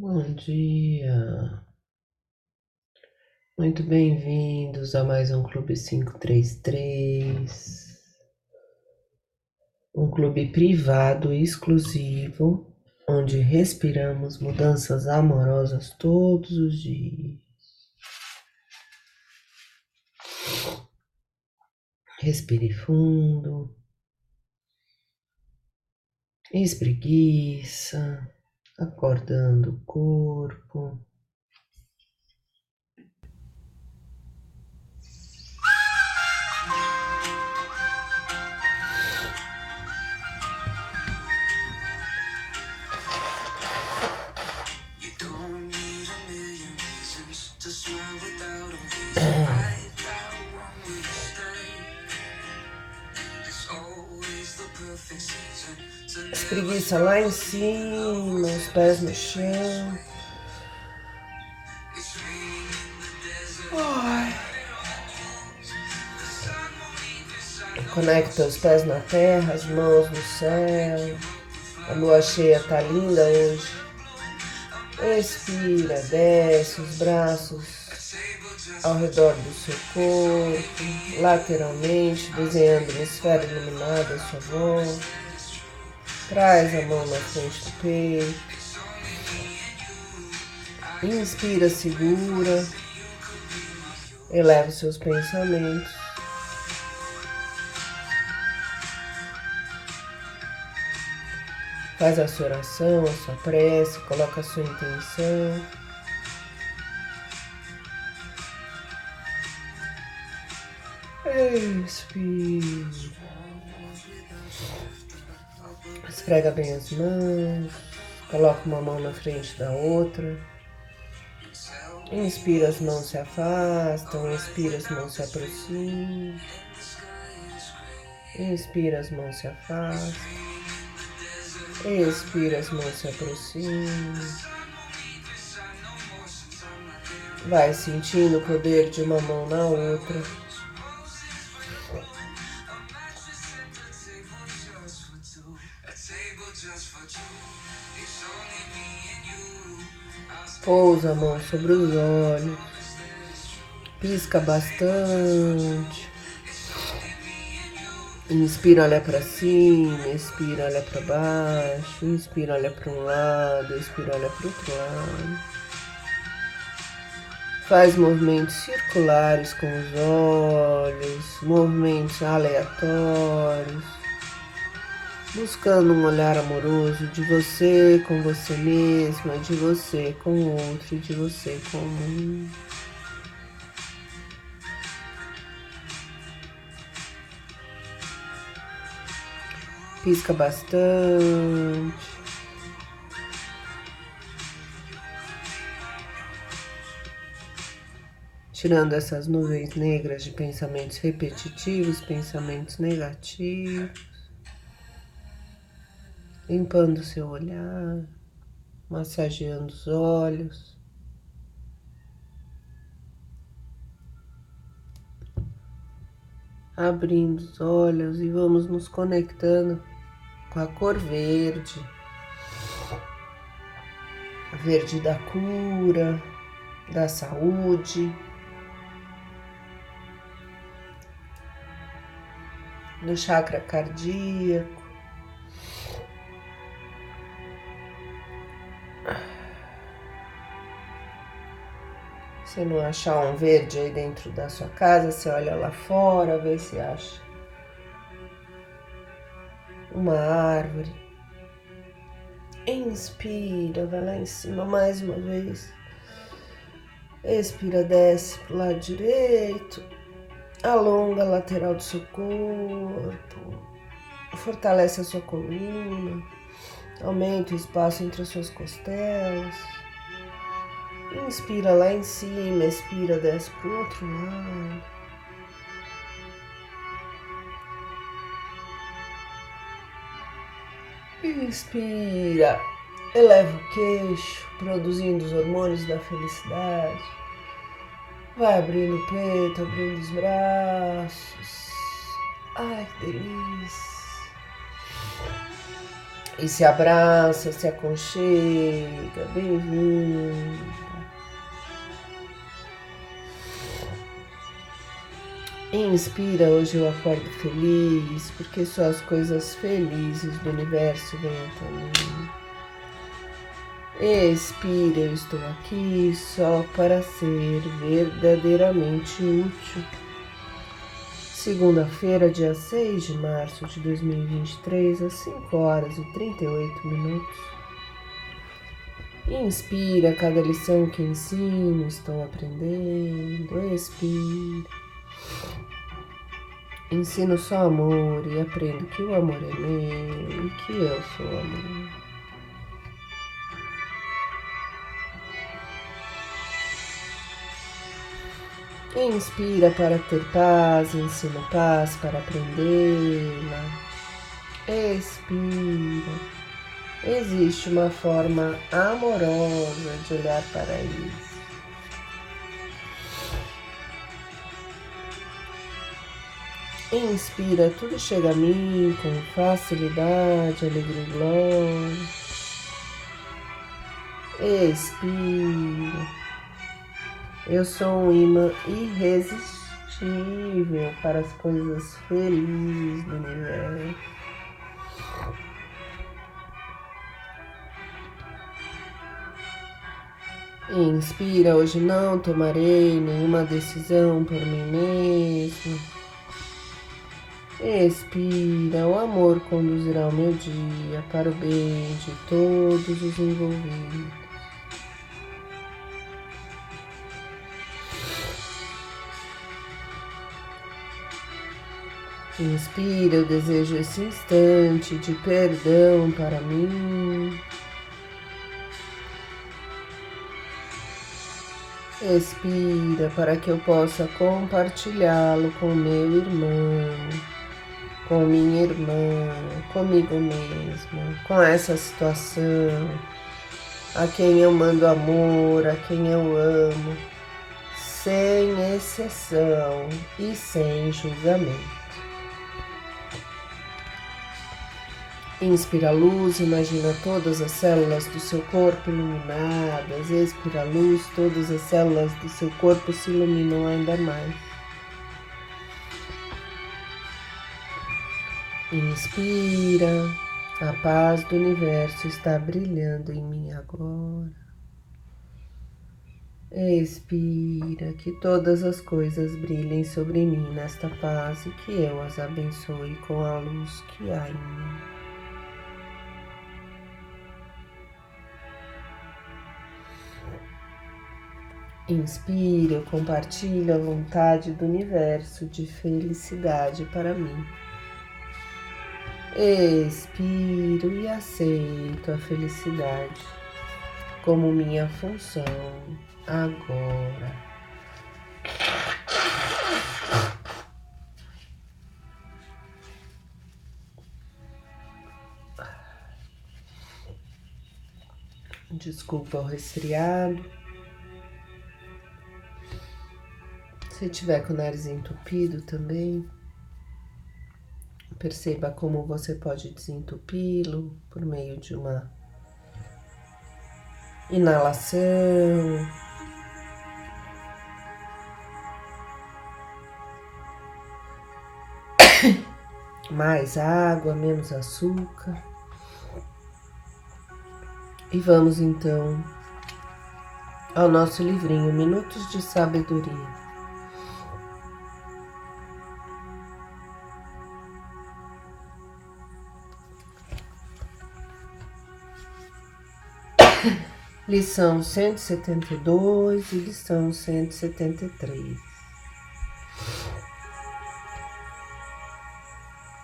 Bom dia. Muito bem-vindos a mais um Clube 533. Um clube privado exclusivo onde respiramos mudanças amorosas todos os dias. Respire fundo. Espreguiça acordando o corpo. Espreguiça lá em cima, os pés no chão. Ai. Conecta os pés na terra, as mãos no céu. A lua cheia tá linda hoje. Expira, desce os braços ao redor do seu corpo, lateralmente, desenhando uma esfera iluminada à sua volta. Traz a mão na frente do peito. Inspira, segura. Eleva os seus pensamentos. Faz a sua oração, a sua prece, coloca a sua intenção. Expira. Esfrega bem as mãos. Coloca uma mão na frente da outra. Inspira, as mãos se afastam. Expira, as mãos se aproximam. Inspira, as mãos se afastam. Expira, as mãos se aproximam. Vai sentindo o poder de uma mão na outra. Pousa a mão sobre os olhos. Pisca bastante. Inspira, olha para cima, expira, olha para baixo, inspira, olha para um lado, expira, olha para outro lado. Faz movimentos circulares com os olhos, movimentos aleatórios buscando um olhar amoroso de você com você mesma, de você com o outro de você com o mundo. Pisca bastante. Tirando essas nuvens negras de pensamentos repetitivos, pensamentos negativos limpando seu olhar, massageando os olhos. Abrindo os olhos e vamos nos conectando com a cor verde, a verde da cura, da saúde, do chakra cardíaco. Se não achar um verde aí dentro da sua casa, você olha lá fora, vê se acha uma árvore. Inspira, vai lá em cima mais uma vez. Expira, desce pro lado direito. Alonga a lateral do seu corpo. Fortalece a sua coluna. Aumenta o espaço entre as suas costelas. Inspira lá em cima, expira, desce para o outro lado. Inspira, eleva o queixo, produzindo os hormônios da felicidade. Vai abrindo o peito, abrindo os braços. Ai, que delícia. E se abraça, se aconchega, bem-vindo. Inspira, hoje eu acordo feliz, porque só as coisas felizes do universo vêm até mim. Expira, eu estou aqui só para ser verdadeiramente útil. Segunda-feira, dia 6 de março de 2023, às 5 horas e 38 minutos. Inspira cada lição que ensino, estou aprendendo. Expira. Ensino só amor e aprendo que o amor é meu e que eu sou amor. Inspira para ter paz, ensino paz para aprendê-la. Expira. Existe uma forma amorosa de olhar para isso. Inspira, tudo chega a mim com facilidade, alegria e glória. Expira. Eu sou um imã irresistível para as coisas felizes do universo. Inspira, hoje não tomarei nenhuma decisão por mim mesmo. Expira, o amor conduzirá o meu dia para o bem de todos os envolvidos. Inspira, eu desejo esse instante de perdão para mim. Expira para que eu possa compartilhá-lo com meu irmão com minha irmã, comigo mesmo, com essa situação, a quem eu mando amor, a quem eu amo, sem exceção e sem julgamento. Inspira a luz, imagina todas as células do seu corpo iluminadas. Expira a luz, todas as células do seu corpo se iluminam ainda mais. Inspira, a paz do universo está brilhando em mim agora. Expira, que todas as coisas brilhem sobre mim nesta paz e que eu as abençoe com a luz que há em mim. Inspira, eu compartilho a vontade do universo de felicidade para mim. Expiro e aceito a felicidade como minha função agora. Desculpa o resfriado. Se tiver com o nariz entupido também, Perceba como você pode desentupi-lo por meio de uma inalação. Mais água, menos açúcar. E vamos então ao nosso livrinho Minutos de Sabedoria. Lição 172 e lição 173.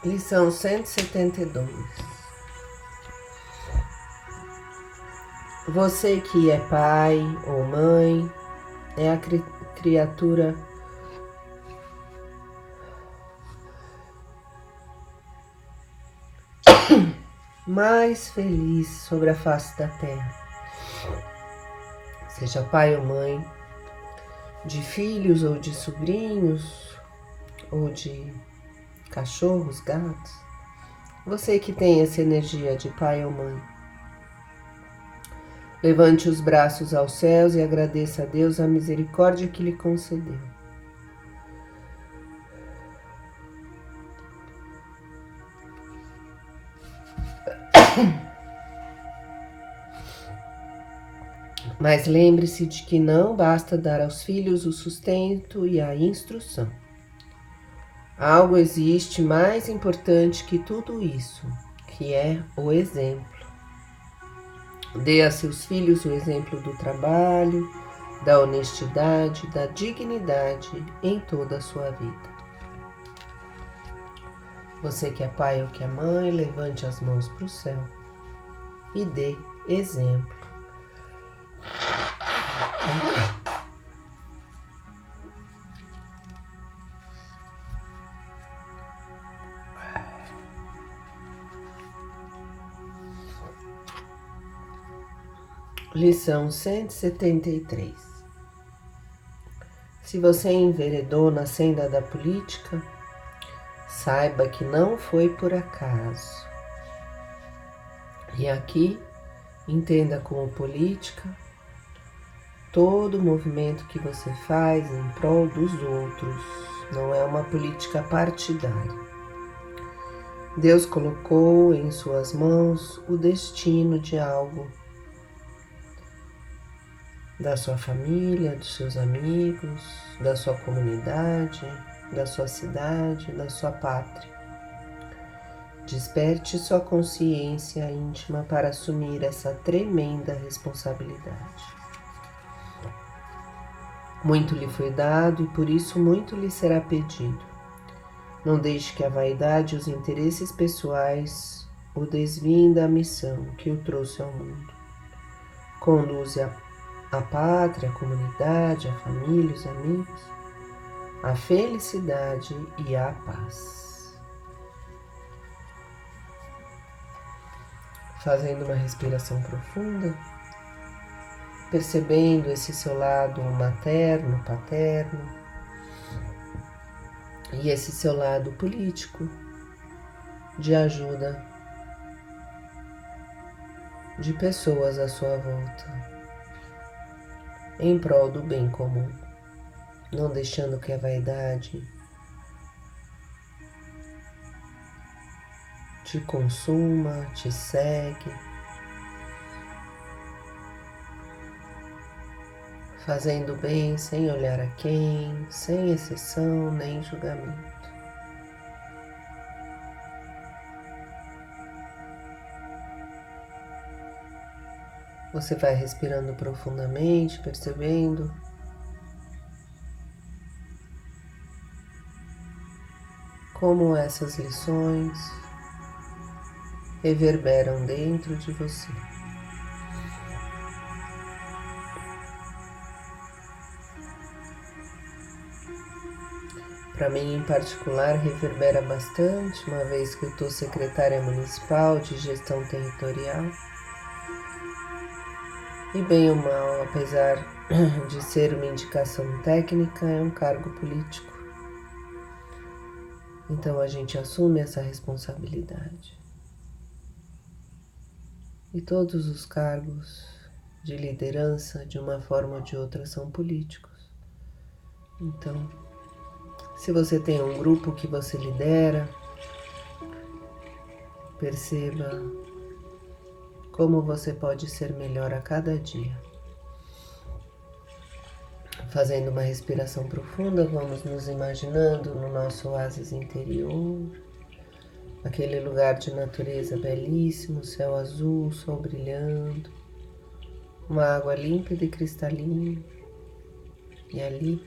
Lição 172. Você que é pai ou mãe é a cri criatura mais feliz sobre a face da terra seja pai ou mãe, de filhos ou de sobrinhos, ou de cachorros, gatos, Você que tem essa energia de pai ou mãe. Levante os braços aos céus e agradeça a Deus a misericórdia que lhe concedeu. Mas lembre-se de que não basta dar aos filhos o sustento e a instrução. Algo existe mais importante que tudo isso, que é o exemplo. Dê a seus filhos o exemplo do trabalho, da honestidade, da dignidade em toda a sua vida. Você que é pai ou que é mãe, levante as mãos para o céu e dê exemplo. Lição 173 Se você enveredou na senda da política, saiba que não foi por acaso. E aqui, entenda como política todo movimento que você faz em prol dos outros, não é uma política partidária. Deus colocou em suas mãos o destino de algo da sua família, dos seus amigos, da sua comunidade, da sua cidade, da sua pátria. Desperte sua consciência íntima para assumir essa tremenda responsabilidade. Muito lhe foi dado e por isso muito lhe será pedido. Não deixe que a vaidade e os interesses pessoais o desviem da missão que o trouxe ao mundo. Conduze a a pátria, a comunidade, a família, os amigos, a felicidade e a paz. Fazendo uma respiração profunda, percebendo esse seu lado materno, paterno e esse seu lado político de ajuda de pessoas à sua volta em prol do bem comum, não deixando que a vaidade te consuma, te segue, fazendo bem sem olhar a quem, sem exceção nem julgamento. Você vai respirando profundamente, percebendo como essas lições reverberam dentro de você. Para mim, em particular, reverbera bastante, uma vez que eu estou secretária municipal de gestão territorial. E bem ou mal, apesar de ser uma indicação técnica, é um cargo político. Então a gente assume essa responsabilidade. E todos os cargos de liderança, de uma forma ou de outra, são políticos. Então, se você tem um grupo que você lidera, perceba como você pode ser melhor a cada dia. Fazendo uma respiração profunda, vamos nos imaginando no nosso oásis interior, aquele lugar de natureza belíssimo, céu azul, sol brilhando, uma água límpida e cristalina. E ali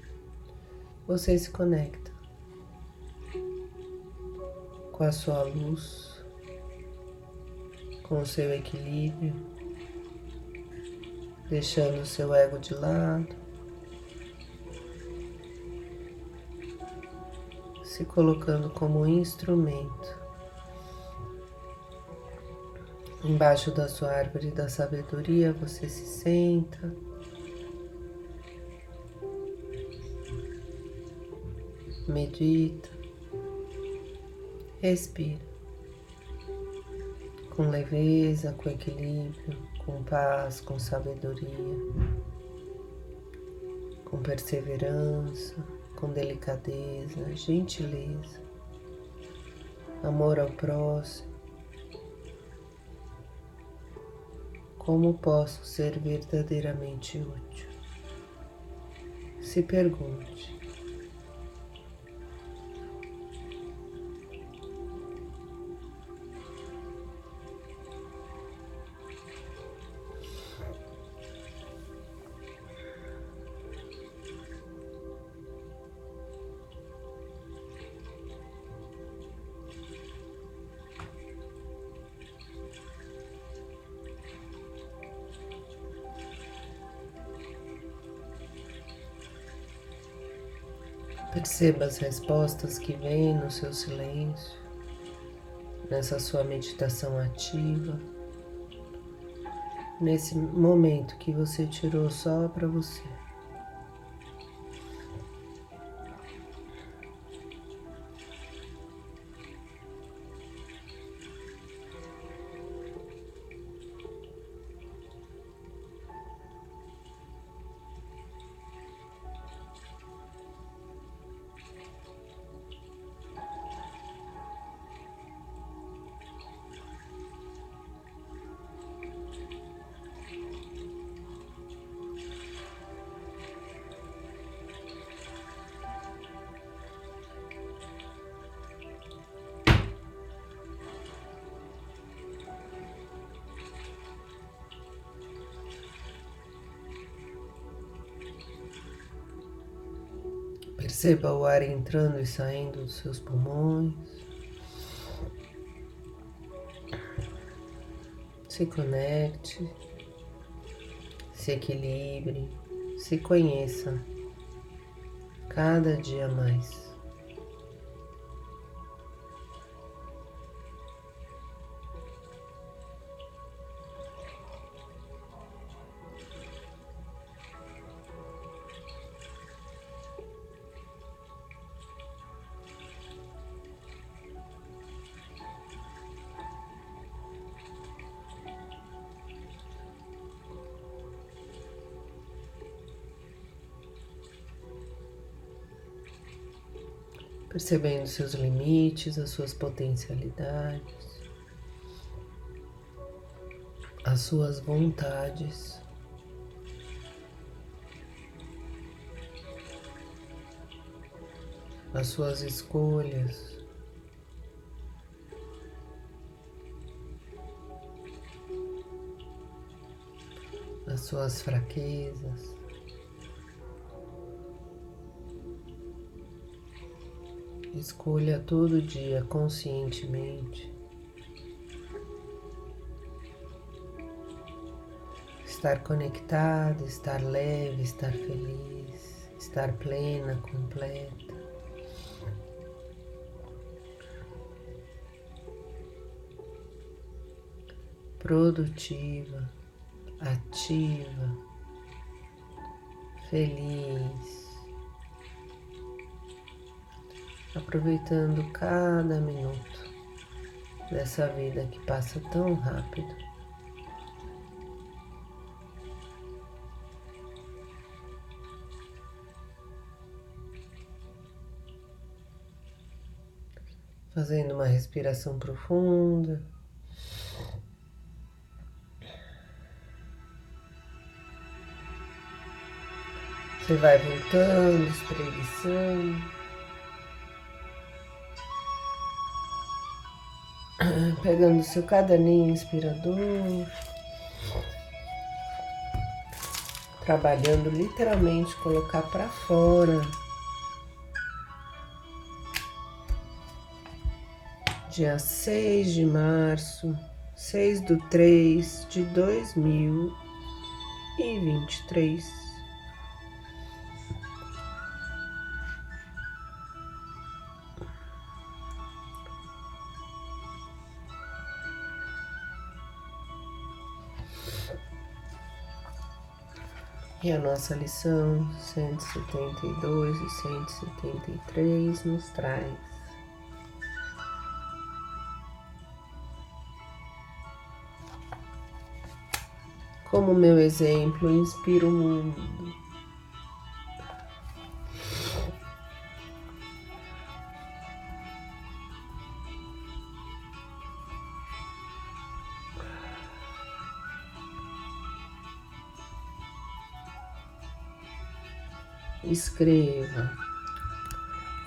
você se conecta com a sua luz com o seu equilíbrio, deixando o seu ego de lado, se colocando como instrumento embaixo da sua árvore da sabedoria, você se senta. Medita, respira. com leveza, com equilíbrio, com paz, com sabedoria, com perseverança, com delicadeza, gentileza, amor ao próximo. Como posso ser verdadeiramente útil? Se pergunte. Perceba as respostas que vêm no seu silêncio, nessa sua meditação ativa, nesse momento que você tirou só para você. Perceba o ar entrando e saindo dos seus pulmões. Se conecte, se equilibre, se conheça cada dia mais. Percebendo seus limites, as suas potencialidades, as suas vontades. As suas escolhas, as suas fraquezas. Escolha todo dia conscientemente estar conectado, estar leve, estar feliz, estar plena, completa. Produtiva, ativa, feliz. Aproveitando cada minuto dessa vida que passa tão rápido. Fazendo uma respiração profunda. Você vai voltando, espreguiçando. pegando seu caderninho inspirador, trabalhando literalmente colocar para fora. Dia 6 de março, 6 do 3 de 2023. E a nossa lição 172 e 173 nos traz. Como meu exemplo inspira o mundo. Escreva.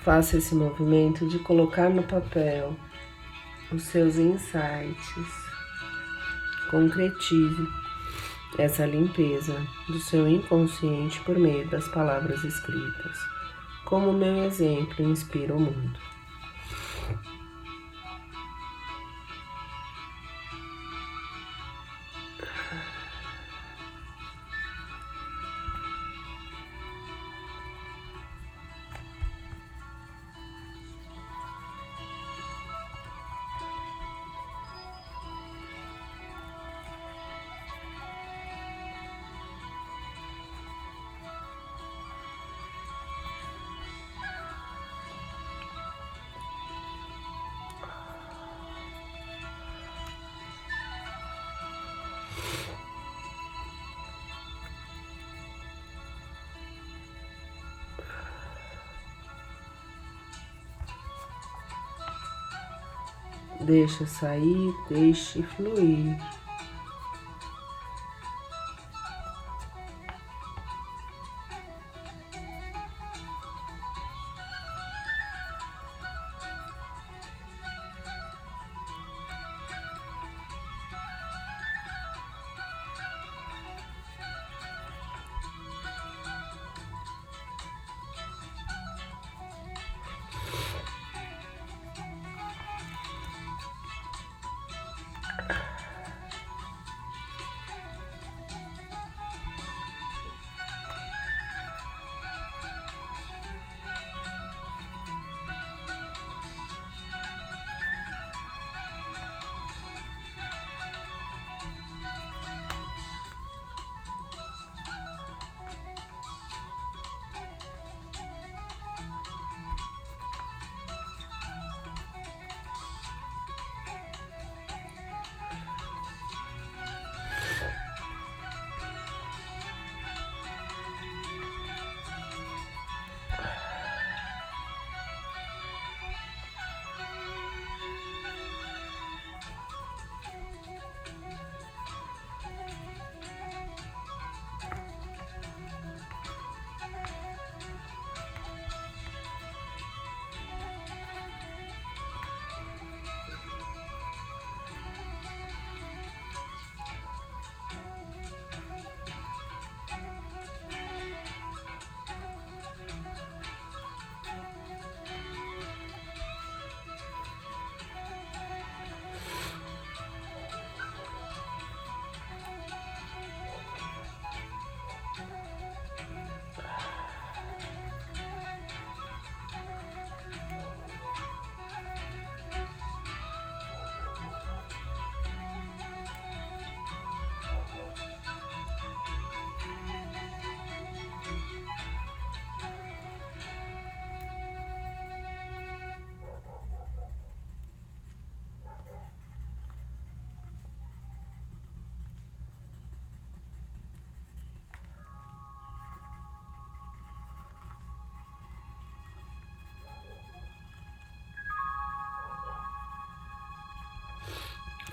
Faça esse movimento de colocar no papel os seus insights. Concretize essa limpeza do seu inconsciente por meio das palavras escritas. Como meu exemplo inspira o mundo. Deixa sair, deixe fluir.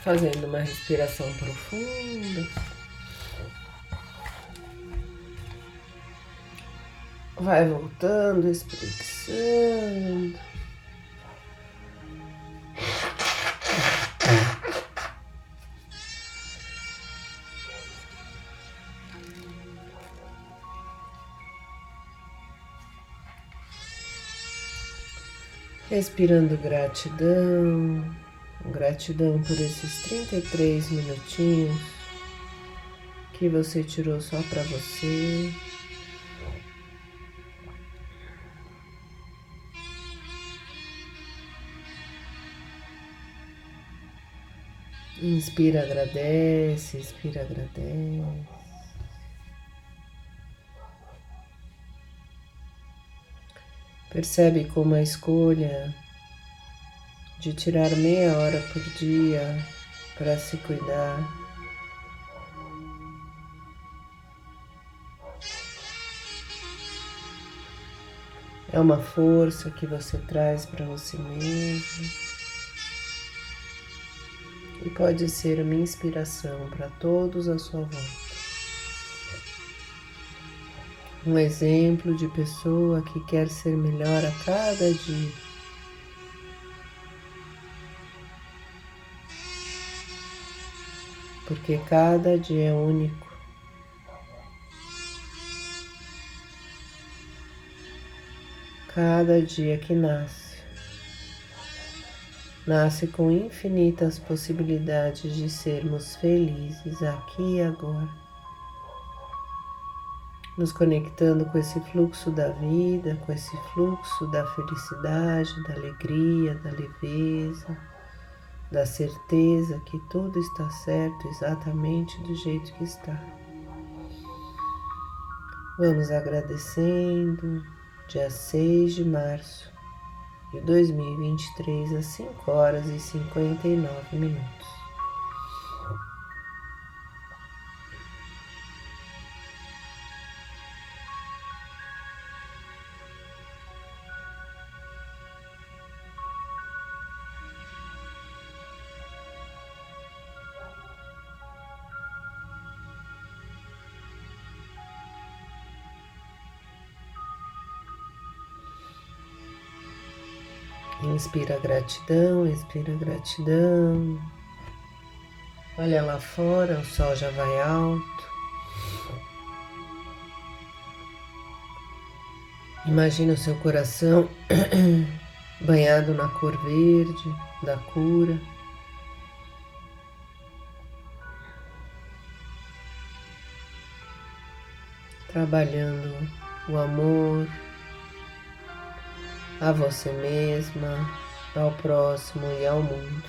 Fazendo uma respiração profunda. Vai voltando, espreguiçando. Respirando gratidão. Gratidão por esses 33 minutinhos que você tirou só para você. Inspira, agradece, expira, agradece. Percebe como a escolha de tirar meia hora por dia para se cuidar. É uma força que você traz para você mesmo e pode ser uma inspiração para todos à sua volta. Um exemplo de pessoa que quer ser melhor a cada dia. Porque cada dia é único. cada dia que nasce. Nasce com infinitas possibilidades de sermos felizes aqui e agora, nos conectando com esse fluxo da vida, com esse fluxo da felicidade, da alegria, da leveza, da certeza que tudo está certo exatamente do jeito que está. Vamos agradecendo dia 6 de março de 2023, às 5 horas e 59 minutos. Inspira gratidão, expira gratidão. Olha lá fora, o sol já vai alto. Imagina o seu coração banhado na cor verde da cura. Trabalhando o amor, a você mesma, ao próximo e ao mundo.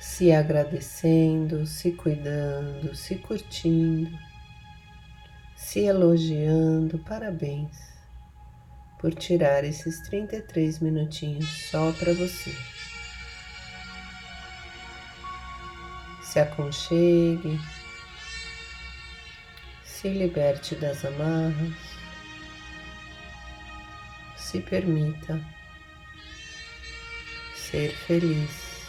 Se agradecendo, se cuidando, se curtindo, se elogiando, parabéns por tirar esses 33 minutinhos só para você. Se aconchegue, se liberte das amarras, se permita ser feliz,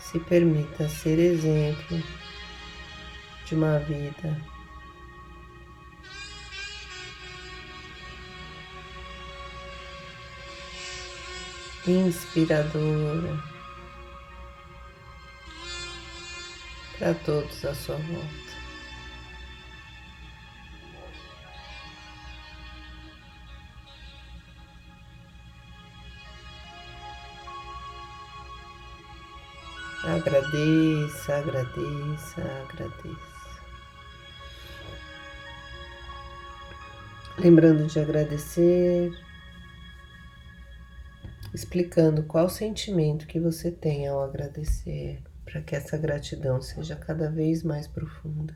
se permita ser exemplo de uma vida inspiradora. Para todos à sua volta. Agradeça, agradeça, agradeça. Lembrando de agradecer, explicando qual sentimento que você tem ao agradecer para que essa gratidão seja cada vez mais profunda.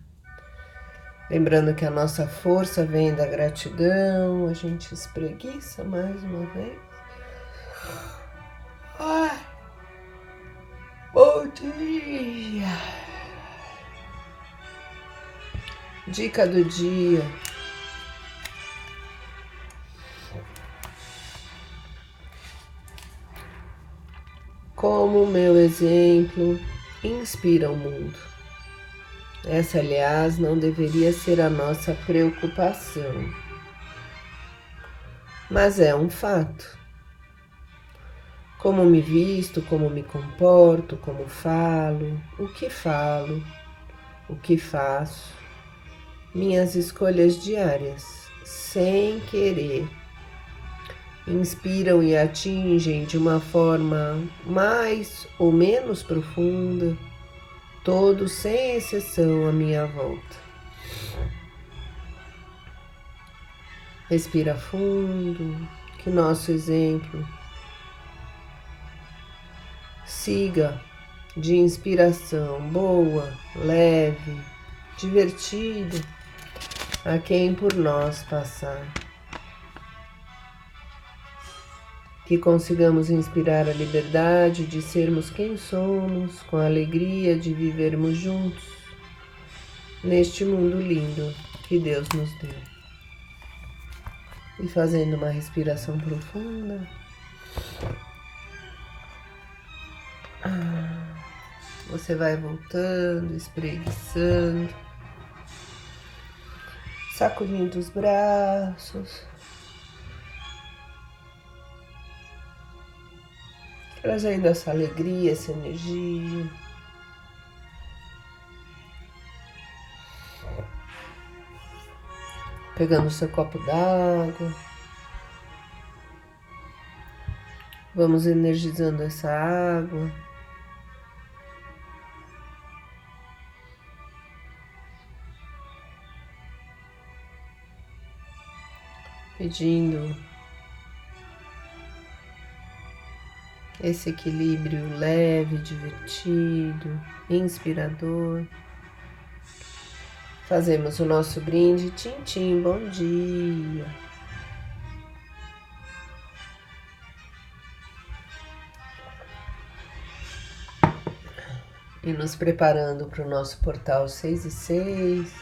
Lembrando que a nossa força vem da gratidão, a gente espreguiça mais uma vez. Ai, bom dia! Dica do dia. Como meu exemplo inspira o mundo. Essa, aliás, não deveria ser a nossa preocupação, mas é um fato. Como me visto, como me comporto, como falo, o que falo, o que faço, minhas escolhas diárias, sem querer, inspiram e atingem de uma forma mais ou menos profunda todos sem exceção à minha volta. Respira fundo, que nosso exemplo siga de inspiração boa, leve, divertida a quem por nós passar. Que consigamos inspirar a liberdade de sermos quem somos, com a alegria de vivermos juntos neste mundo lindo que Deus nos deu. E fazendo uma respiração profunda. Ah, você vai voltando, espreguiçando, sacudindo os braços. Trazendo essa alegria, essa energia. Pegando o seu copo d'água. Vamos energizando essa água. Pedindo esse equilíbrio leve, divertido, inspirador. Fazemos o nosso brinde, Tintim, bom dia. E nos preparando para o nosso portal 6 e 6.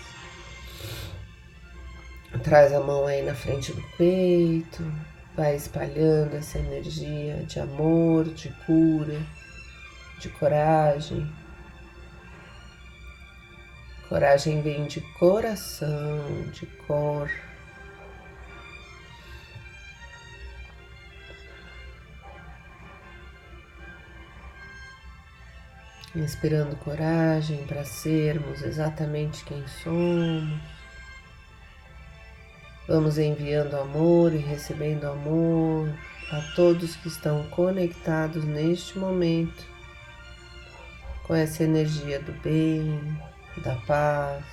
Traz a mão aí na frente do peito, vai espalhando essa energia de amor, de cura, de coragem. Coragem vem de coração, de cor. Inspirando coragem para sermos exatamente quem somos. Vamos enviando amor e recebendo amor a todos que estão conectados neste momento com essa energia do bem, da paz,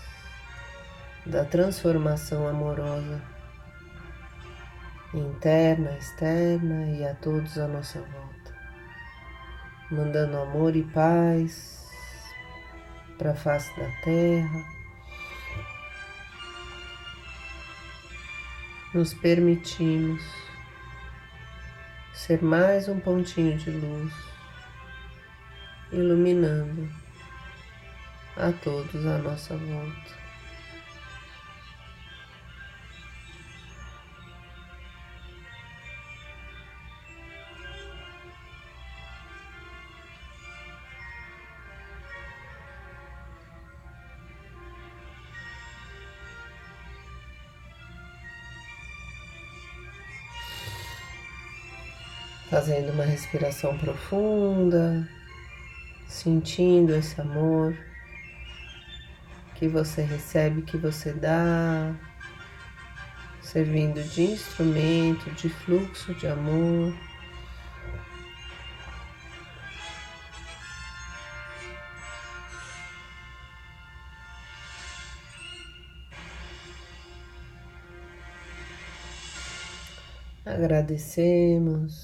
da transformação amorosa interna, externa e a todos à nossa volta. Mandando amor e paz para a face da terra nos permitimos ser mais um pontinho de luz, iluminando a todos à nossa volta. Fazendo uma respiração profunda, sentindo esse amor que você recebe, que você dá, servindo de instrumento, de fluxo de amor. Agradecemos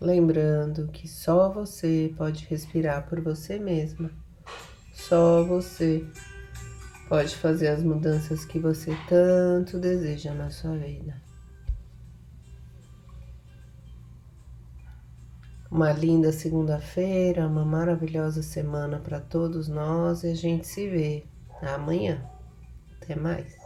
Lembrando que só você pode respirar por você mesma. Só você pode fazer as mudanças que você tanto deseja na sua vida. Uma linda segunda-feira, uma maravilhosa semana para todos nós e a gente se vê amanhã. Até mais.